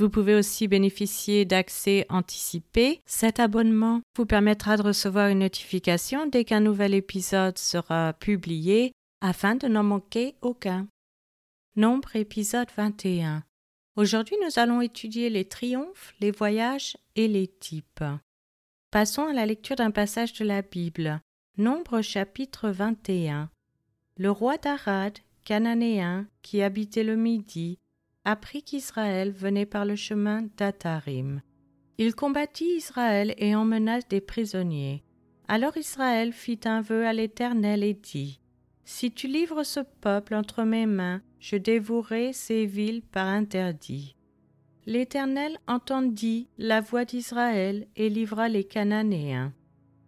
Vous pouvez aussi bénéficier d'accès anticipé. Cet abonnement vous permettra de recevoir une notification dès qu'un nouvel épisode sera publié afin de n'en manquer aucun. Nombre épisode 21. Aujourd'hui, nous allons étudier les triomphes, les voyages et les types. Passons à la lecture d'un passage de la Bible. Nombre chapitre 21. Le roi d'Arad, cananéen, qui habitait le Midi, apprit qu'Israël venait par le chemin d'Atarim. Il combattit Israël et emmena des prisonniers. Alors Israël fit un vœu à l'Éternel et dit Si tu livres ce peuple entre mes mains, je dévouerai ces villes par interdit. L'Éternel entendit la voix d'Israël et livra les Cananéens.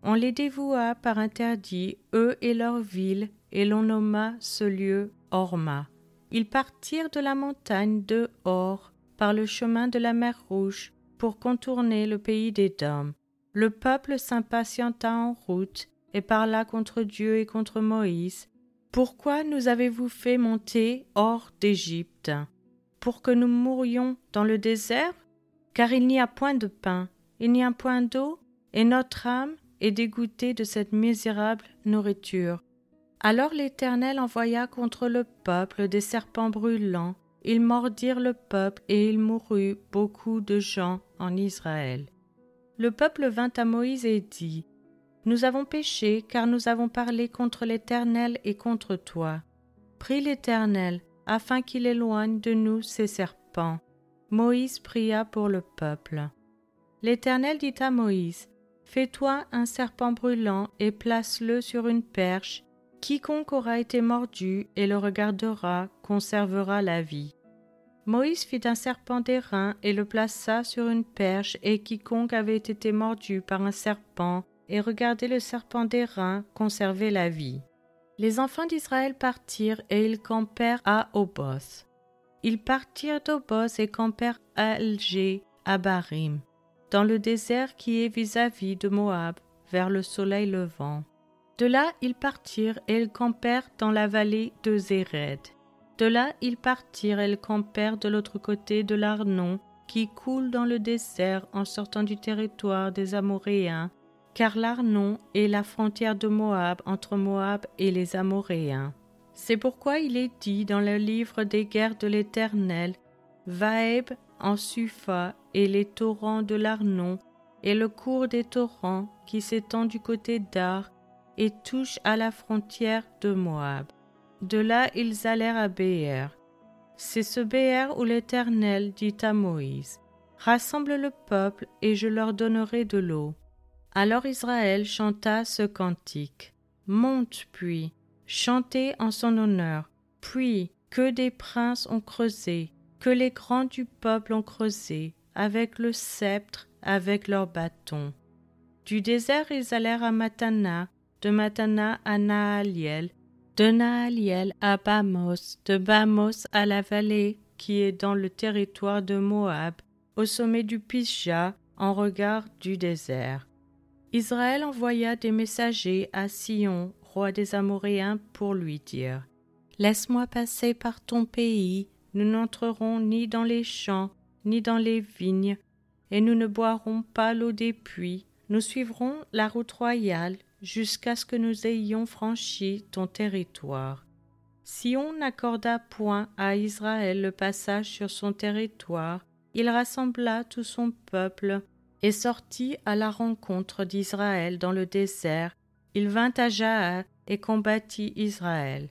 On les dévoua par interdit, eux et leurs villes, et l'on nomma ce lieu Orma. Ils partirent de la montagne de Hor par le chemin de la mer Rouge pour contourner le pays des Dômes. Le peuple s'impatienta en route et parla contre Dieu et contre Moïse. Pourquoi nous avez-vous fait monter hors d'Égypte? Pour que nous mourions dans le désert? Car il n'y a point de pain, il n'y a point d'eau, et notre âme est dégoûtée de cette misérable nourriture. Alors l'Éternel envoya contre le peuple des serpents brûlants. Ils mordirent le peuple, et il mourut beaucoup de gens en Israël. Le peuple vint à Moïse et dit Nous avons péché, car nous avons parlé contre l'Éternel et contre toi. Prie l'Éternel, afin qu'il éloigne de nous ces serpents. Moïse pria pour le peuple. L'Éternel dit à Moïse Fais-toi un serpent brûlant et place-le sur une perche, Quiconque aura été mordu et le regardera conservera la vie. Moïse fit un serpent d'airain et le plaça sur une perche, et quiconque avait été mordu par un serpent et regardait le serpent d'airain conservait la vie. Les enfants d'Israël partirent et ils campèrent à Oboth. Ils partirent d'Oboth et campèrent à Alger, à Barim, dans le désert qui est vis-à-vis -vis de Moab, vers le soleil levant. De là ils partirent et ils campèrent dans la vallée de Zéred. De là ils partirent et ils campèrent de l'autre côté de l'Arnon, qui coule dans le désert en sortant du territoire des Amoréens, car l'Arnon est la frontière de Moab entre Moab et les Amoréens. C'est pourquoi il est dit dans le livre des guerres de l'Éternel, Vaeb en Supha et les torrents de l'Arnon, et le cours des torrents qui s'étend du côté d'Ar et touche à la frontière de Moab. De là ils allèrent à Béer. C'est ce Béer où l'Éternel dit à Moïse Rassemble le peuple et je leur donnerai de l'eau. Alors Israël chanta ce cantique Monte puis, chantez en son honneur, puis que des princes ont creusé, que les grands du peuple ont creusé, avec le sceptre, avec leurs bâtons. Du désert ils allèrent à Matana, de Matana à Naaliel, de Naaliel à Bamos, de Bamos à la vallée qui est dans le territoire de Moab, au sommet du Pisja, en regard du désert. Israël envoya des messagers à Sion, roi des Amoréens, pour lui dire Laisse-moi passer par ton pays, nous n'entrerons ni dans les champs, ni dans les vignes, et nous ne boirons pas l'eau des puits, nous suivrons la route royale jusqu'à ce que nous ayons franchi ton territoire. Si on n'accorda point à Israël le passage sur son territoire, il rassembla tout son peuple et sortit à la rencontre d'Israël dans le désert. Il vint à Jahat et combattit Israël.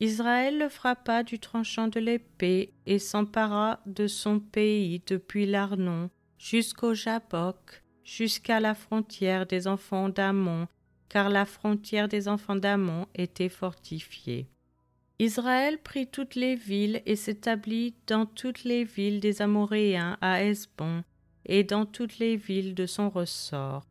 Israël le frappa du tranchant de l'épée et s'empara de son pays depuis l'Arnon jusqu'au Jabok, jusqu'à la frontière des enfants d'Amon car la frontière des enfants d'Amon était fortifiée. Israël prit toutes les villes et s'établit dans toutes les villes des Amoréens à Esbon et dans toutes les villes de son ressort.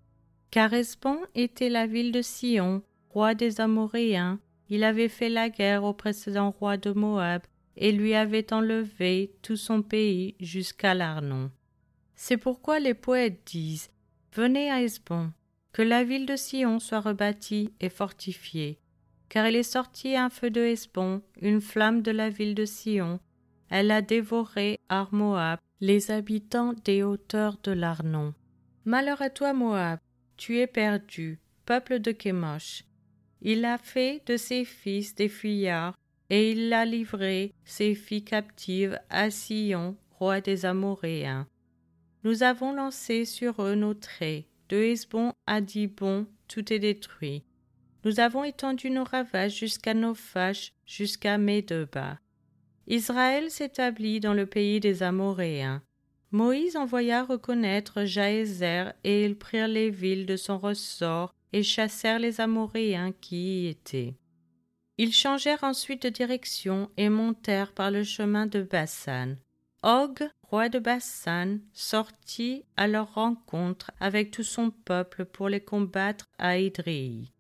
Car Esbon était la ville de Sion, roi des Amoréens, il avait fait la guerre au précédent roi de Moab et lui avait enlevé tout son pays jusqu'à l'Arnon. C'est pourquoi les poètes disent Venez à Esbon, que la ville de Sion soit rebâtie et fortifiée, car il est sorti un feu de Hesbon, une flamme de la ville de Sion. Elle a dévoré Ar-Moab, les habitants des hauteurs de l'Arnon. Malheur à toi, Moab, tu es perdu, peuple de Kémosh. Il a fait de ses fils des fuyards, et il a livré ses filles captives à Sion, roi des Amoréens. Nous avons lancé sur eux nos traits, de Hesbon à Dibon, tout est détruit. Nous avons étendu nos ravages jusqu'à nos fâches, jusqu'à Médeba. Israël s'établit dans le pays des Amoréens. Moïse envoya reconnaître Jaézer, et ils prirent les villes de son ressort et chassèrent les Amoréens qui y étaient. Ils changèrent ensuite de direction et montèrent par le chemin de Bassan. Og, roi de Bassan, sortit à leur rencontre avec tout son peuple pour les combattre à Idréi.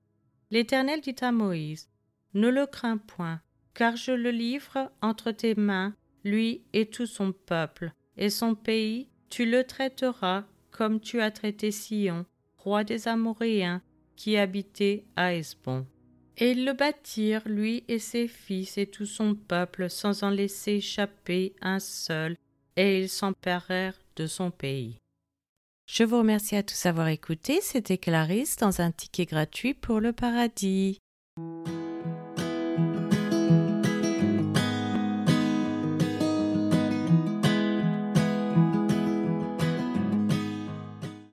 L'Éternel dit à Moïse Ne le crains point, car je le livre entre tes mains, lui et tout son peuple, et son pays, tu le traiteras comme tu as traité Sion, roi des Amoréens, qui habitait à Esbon. Et ils le bâtirent, lui et ses fils et tout son peuple, sans en laisser échapper un seul, et ils s'emparèrent de son pays. Je vous remercie à tous d'avoir écouté. C'était Clarisse dans un ticket gratuit pour le paradis.